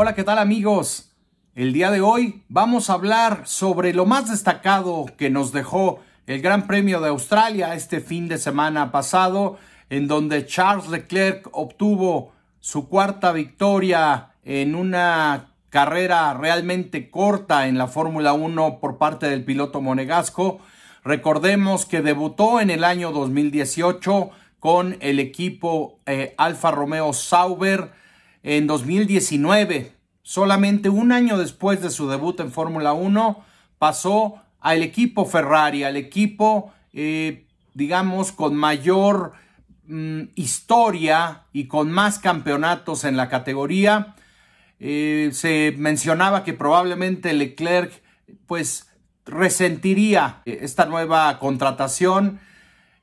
Hola, ¿qué tal amigos? El día de hoy vamos a hablar sobre lo más destacado que nos dejó el Gran Premio de Australia este fin de semana pasado, en donde Charles Leclerc obtuvo su cuarta victoria en una carrera realmente corta en la Fórmula 1 por parte del piloto monegasco. Recordemos que debutó en el año 2018 con el equipo eh, Alfa Romeo Sauber en 2019. Solamente un año después de su debut en Fórmula 1 pasó al equipo Ferrari, al equipo, eh, digamos, con mayor mm, historia y con más campeonatos en la categoría. Eh, se mencionaba que probablemente Leclerc, pues, resentiría esta nueva contratación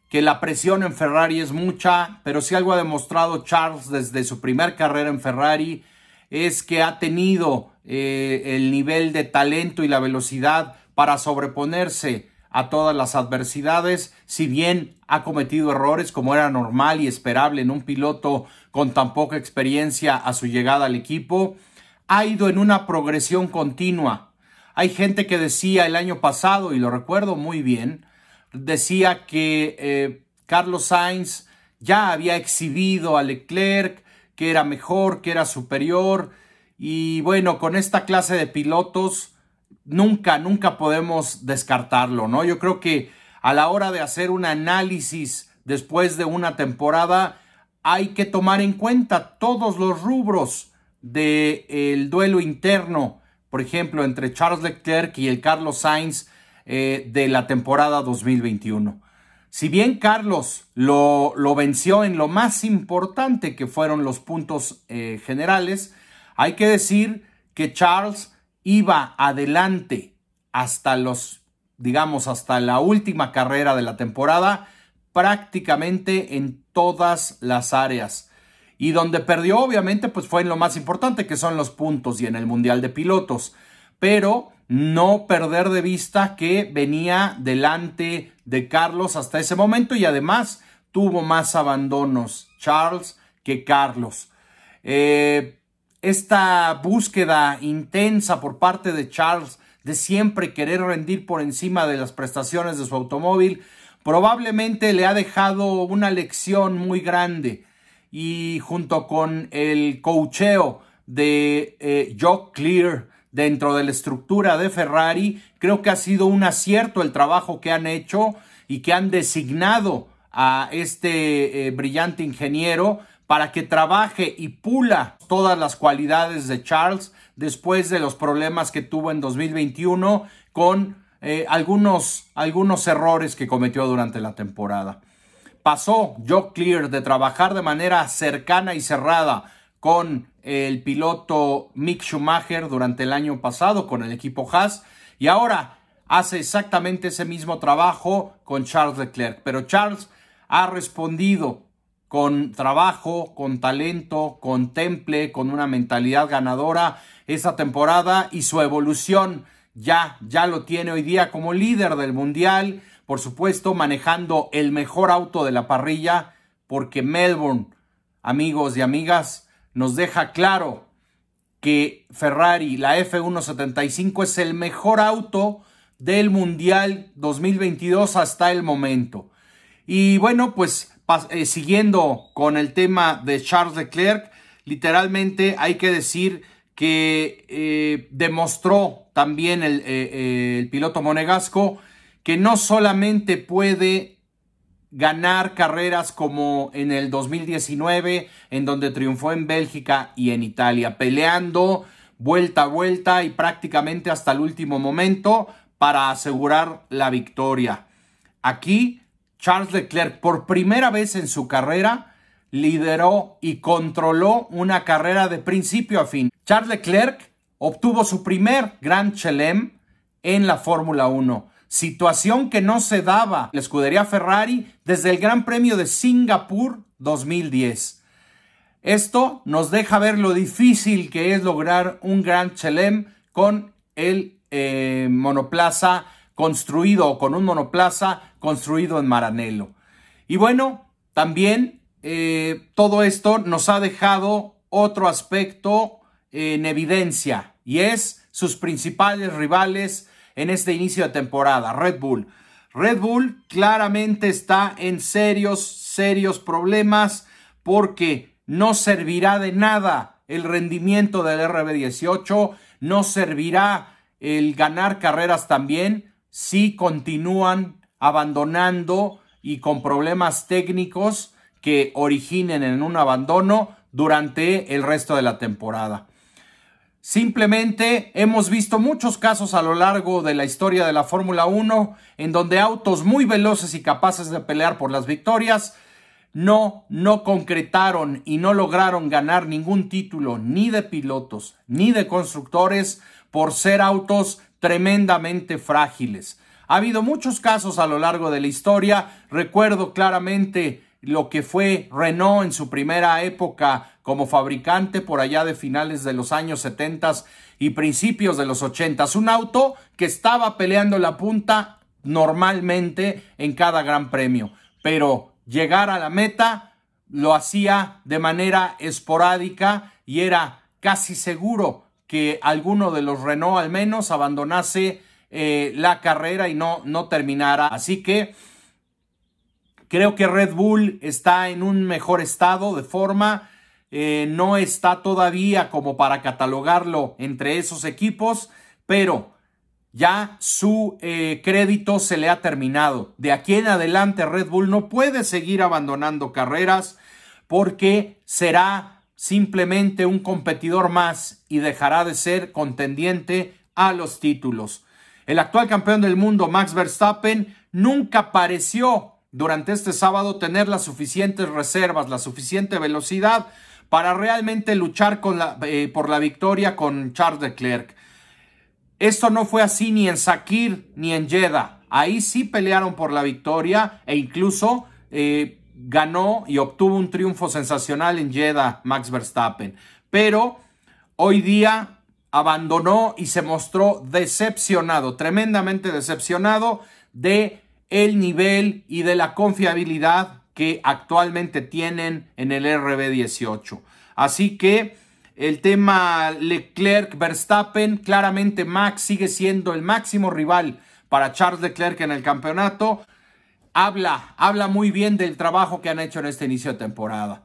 que la presión en Ferrari es mucha, pero si algo ha demostrado Charles desde su primer carrera en Ferrari es que ha tenido eh, el nivel de talento y la velocidad para sobreponerse a todas las adversidades, si bien ha cometido errores como era normal y esperable en un piloto con tan poca experiencia a su llegada al equipo, ha ido en una progresión continua. Hay gente que decía el año pasado, y lo recuerdo muy bien, decía que eh, Carlos Sainz ya había exhibido a Leclerc, que era mejor, que era superior. Y bueno, con esta clase de pilotos nunca, nunca podemos descartarlo, ¿no? Yo creo que a la hora de hacer un análisis después de una temporada, hay que tomar en cuenta todos los rubros del duelo interno, por ejemplo, entre Charles Leclerc y el Carlos Sainz eh, de la temporada 2021. Si bien Carlos lo, venció en lo más importante que fueron los puntos eh, generales, hay que decir que Charles iba adelante hasta los, digamos, hasta la última carrera de la temporada, prácticamente en todas las áreas. Y donde perdió, obviamente, pues fue en lo más importante, que son los puntos y en el Mundial de Pilotos. Pero no perder de vista que venía delante de Carlos hasta ese momento y además tuvo más abandonos Charles que Carlos. Eh, esta búsqueda intensa por parte de Charles de siempre querer rendir por encima de las prestaciones de su automóvil probablemente le ha dejado una lección muy grande y junto con el cocheo de eh, Joe Clear dentro de la estructura de Ferrari. Creo que ha sido un acierto el trabajo que han hecho y que han designado a este eh, brillante ingeniero para que trabaje y pula todas las cualidades de Charles después de los problemas que tuvo en 2021 con eh, algunos, algunos errores que cometió durante la temporada. Pasó Joe Clear de trabajar de manera cercana y cerrada con el piloto Mick Schumacher durante el año pasado con el equipo Haas y ahora hace exactamente ese mismo trabajo con Charles Leclerc. Pero Charles ha respondido con trabajo, con talento, con temple, con una mentalidad ganadora esa temporada y su evolución ya, ya lo tiene hoy día como líder del mundial, por supuesto manejando el mejor auto de la parrilla, porque Melbourne, amigos y amigas, nos deja claro que Ferrari, la F175, es el mejor auto del Mundial 2022 hasta el momento. Y bueno, pues eh, siguiendo con el tema de Charles Leclerc, literalmente hay que decir que eh, demostró también eh, el piloto monegasco que no solamente puede ganar carreras como en el 2019, en donde triunfó en Bélgica y en Italia, peleando vuelta a vuelta y prácticamente hasta el último momento para asegurar la victoria. Aquí, Charles Leclerc, por primera vez en su carrera, lideró y controló una carrera de principio a fin. Charles Leclerc obtuvo su primer Grand Chelem en la Fórmula 1 situación que no se daba la escudería Ferrari desde el Gran Premio de Singapur 2010. Esto nos deja ver lo difícil que es lograr un Gran Chelem con el eh, monoplaza construido o con un monoplaza construido en Maranello. Y bueno, también eh, todo esto nos ha dejado otro aspecto en evidencia y es sus principales rivales en este inicio de temporada, Red Bull. Red Bull claramente está en serios, serios problemas porque no servirá de nada el rendimiento del RB18, no servirá el ganar carreras también si continúan abandonando y con problemas técnicos que originen en un abandono durante el resto de la temporada. Simplemente hemos visto muchos casos a lo largo de la historia de la Fórmula 1 en donde autos muy veloces y capaces de pelear por las victorias no, no concretaron y no lograron ganar ningún título ni de pilotos ni de constructores por ser autos tremendamente frágiles. Ha habido muchos casos a lo largo de la historia. Recuerdo claramente lo que fue Renault en su primera época como fabricante por allá de finales de los años 70 y principios de los 80. Un auto que estaba peleando la punta normalmente en cada gran premio, pero llegar a la meta lo hacía de manera esporádica y era casi seguro que alguno de los Renault al menos abandonase eh, la carrera y no, no terminara. Así que creo que Red Bull está en un mejor estado de forma. Eh, no está todavía como para catalogarlo entre esos equipos, pero ya su eh, crédito se le ha terminado. De aquí en adelante Red Bull no puede seguir abandonando carreras porque será simplemente un competidor más y dejará de ser contendiente a los títulos. El actual campeón del mundo, Max Verstappen, nunca pareció durante este sábado tener las suficientes reservas, la suficiente velocidad para realmente luchar con la, eh, por la victoria con Charles Leclerc. Esto no fue así ni en Sakir ni en Jeddah. Ahí sí pelearon por la victoria e incluso eh, ganó y obtuvo un triunfo sensacional en Jeddah Max Verstappen. Pero hoy día abandonó y se mostró decepcionado, tremendamente decepcionado de el nivel y de la confiabilidad que actualmente tienen en el RB18. Así que el tema Leclerc-Verstappen, claramente Max sigue siendo el máximo rival para Charles Leclerc en el campeonato. Habla, habla muy bien del trabajo que han hecho en este inicio de temporada.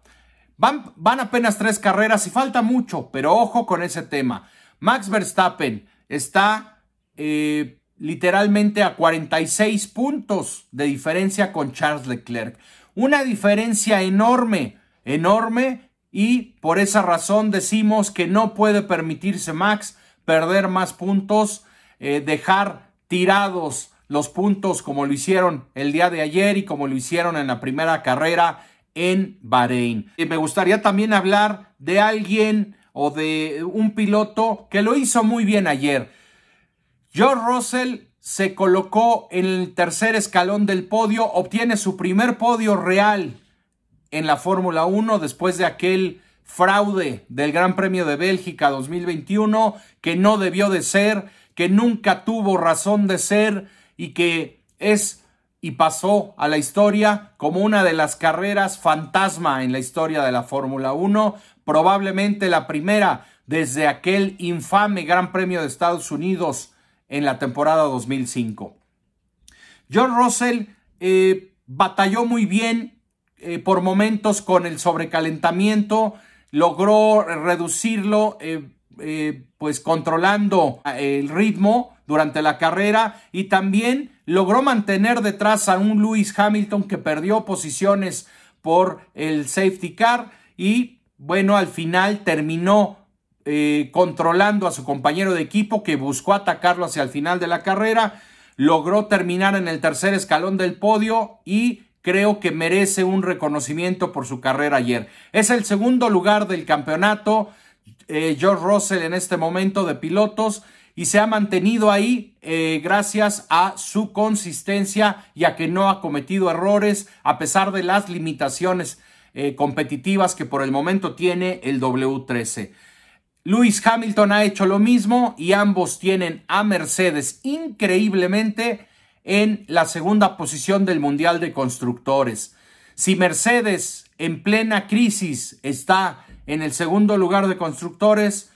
Van, van apenas tres carreras y falta mucho, pero ojo con ese tema. Max Verstappen está eh, literalmente a 46 puntos de diferencia con Charles Leclerc. Una diferencia enorme, enorme, y por esa razón decimos que no puede permitirse Max perder más puntos, eh, dejar tirados los puntos como lo hicieron el día de ayer y como lo hicieron en la primera carrera en Bahrein. Y me gustaría también hablar de alguien o de un piloto que lo hizo muy bien ayer. George Russell se colocó en el tercer escalón del podio, obtiene su primer podio real en la Fórmula 1 después de aquel fraude del Gran Premio de Bélgica 2021 que no debió de ser, que nunca tuvo razón de ser y que es y pasó a la historia como una de las carreras fantasma en la historia de la Fórmula 1, probablemente la primera desde aquel infame Gran Premio de Estados Unidos en la temporada 2005. John Russell eh, batalló muy bien eh, por momentos con el sobrecalentamiento, logró reducirlo eh, pues controlando el ritmo durante la carrera y también logró mantener detrás a un Lewis Hamilton que perdió posiciones por el safety car y bueno, al final terminó eh, controlando a su compañero de equipo que buscó atacarlo hacia el final de la carrera, logró terminar en el tercer escalón del podio y creo que merece un reconocimiento por su carrera ayer. Es el segundo lugar del campeonato, eh, George Russell en este momento de pilotos y se ha mantenido ahí eh, gracias a su consistencia y a que no ha cometido errores a pesar de las limitaciones competitivas que por el momento tiene el W13. Lewis Hamilton ha hecho lo mismo y ambos tienen a Mercedes increíblemente en la segunda posición del Mundial de Constructores. Si Mercedes en plena crisis está en el segundo lugar de constructores,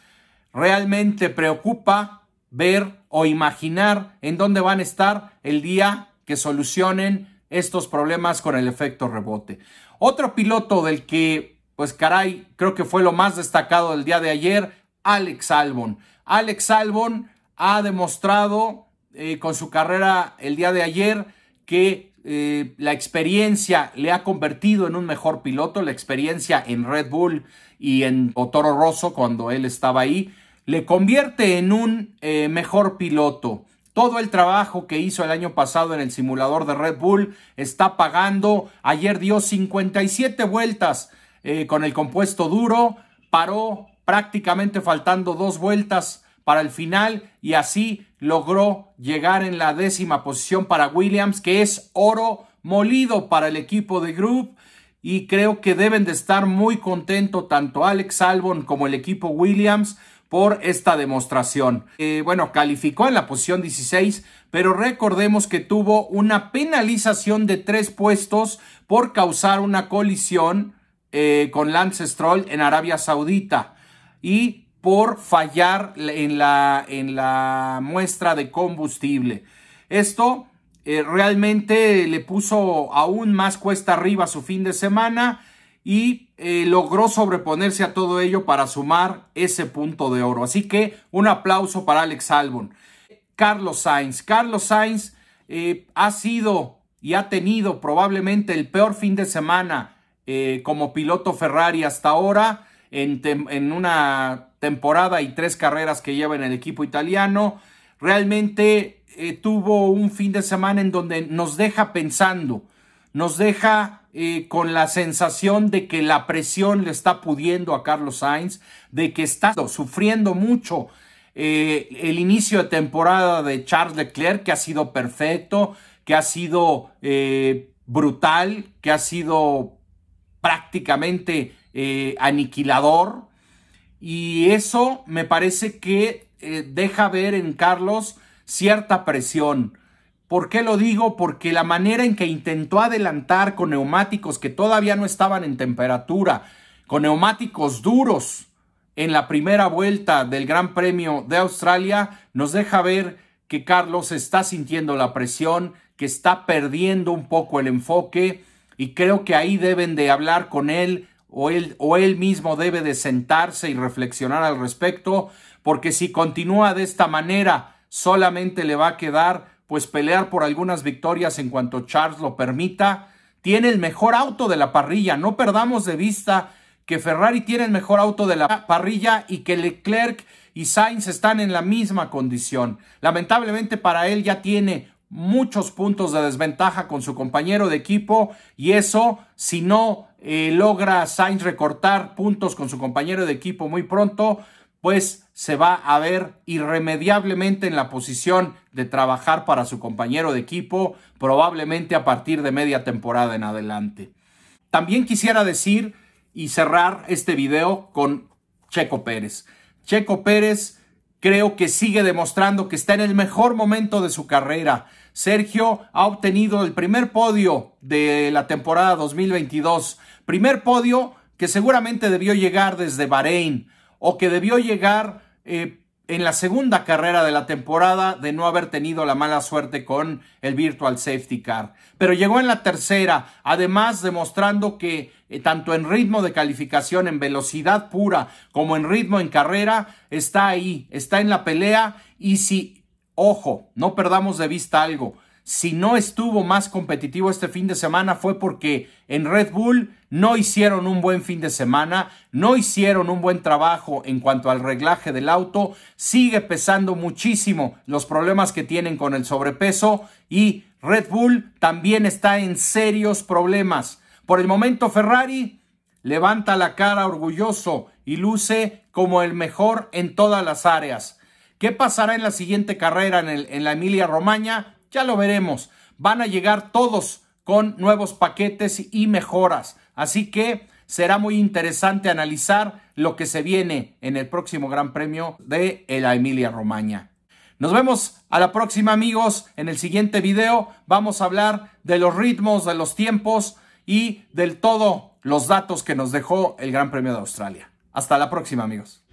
realmente preocupa ver o imaginar en dónde van a estar el día que solucionen estos problemas con el efecto rebote. Otro piloto del que, pues caray, creo que fue lo más destacado del día de ayer, Alex Albon. Alex Albon ha demostrado eh, con su carrera el día de ayer que eh, la experiencia le ha convertido en un mejor piloto, la experiencia en Red Bull y en Toro Rosso cuando él estaba ahí, le convierte en un eh, mejor piloto. Todo el trabajo que hizo el año pasado en el simulador de Red Bull está pagando. Ayer dio 57 vueltas eh, con el compuesto duro, paró prácticamente faltando dos vueltas para el final y así logró llegar en la décima posición para Williams, que es oro molido para el equipo de Group y creo que deben de estar muy contentos tanto Alex Albon como el equipo Williams por esta demostración. Eh, bueno, calificó en la posición 16, pero recordemos que tuvo una penalización de tres puestos por causar una colisión eh, con Lance Stroll en Arabia Saudita y por fallar en la, en la muestra de combustible. Esto eh, realmente le puso aún más cuesta arriba su fin de semana y eh, logró sobreponerse a todo ello para sumar ese punto de oro. Así que un aplauso para Alex Albon. Carlos Sainz. Carlos Sainz ha sido y ha tenido probablemente el peor fin de semana eh, como piloto Ferrari hasta ahora en, una temporada y tres carreras que lleva en el equipo italiano. Realmente tuvo un fin de semana en donde nos deja pensando, nos deja eh, con la sensación de que la presión le está pudiendo a Carlos Sainz, de que está sufriendo mucho eh, el inicio de temporada de Charles Leclerc, que ha sido perfecto, que ha sido eh, brutal, que ha sido prácticamente aniquilador. Y eso me parece que deja ver en Carlos cierta presión ¿Por qué lo digo? Porque la manera en que intentó adelantar con neumáticos que todavía no estaban en temperatura, con neumáticos duros en la primera vuelta del Gran Premio de Australia, nos deja ver que Carlos está sintiendo la presión, que está perdiendo un poco el enfoque y creo que ahí deben de hablar con él o él, o él mismo debe de sentarse y reflexionar al respecto, porque si continúa de esta manera solamente le va a quedar pues pelear por algunas victorias en cuanto Charles lo permita. Tiene el mejor auto de la parrilla. No perdamos de vista que Ferrari tiene el mejor auto de la parrilla y que Leclerc y Sainz están en la misma condición. Lamentablemente para él ya tiene muchos puntos de desventaja con su compañero de equipo y eso si no eh, logra Sainz recortar puntos con su compañero de equipo muy pronto, pues se va a ver irremediablemente en la posición de trabajar para su compañero de equipo, probablemente a partir de media temporada en adelante. También quisiera decir y cerrar este video con Checo Pérez. Checo Pérez creo que sigue demostrando que está en el mejor momento de su carrera. Sergio ha obtenido el primer podio de la temporada 2022. Primer podio que seguramente debió llegar desde Bahrein o que debió llegar eh, en la segunda carrera de la temporada de no haber tenido la mala suerte con el Virtual Safety Car. Pero llegó en la tercera, además demostrando que eh, tanto en ritmo de calificación, en velocidad pura, como en ritmo en carrera, está ahí, está en la pelea y si, ojo, no perdamos de vista algo, si no estuvo más competitivo este fin de semana fue porque en Red Bull no hicieron un buen fin de semana, no hicieron un buen trabajo en cuanto al reglaje del auto, sigue pesando muchísimo los problemas que tienen con el sobrepeso y Red Bull también está en serios problemas. Por el momento Ferrari levanta la cara orgulloso y luce como el mejor en todas las áreas. ¿Qué pasará en la siguiente carrera en, en la Emilia Romagna? Ya lo veremos. Van a llegar todos con nuevos paquetes y mejoras. Así que será muy interesante analizar lo que se viene en el próximo Gran Premio de la Emilia Romagna. Nos vemos a la próxima amigos. En el siguiente video vamos a hablar de los ritmos, de los tiempos y del todo los datos que nos dejó el Gran Premio de Australia. Hasta la próxima amigos.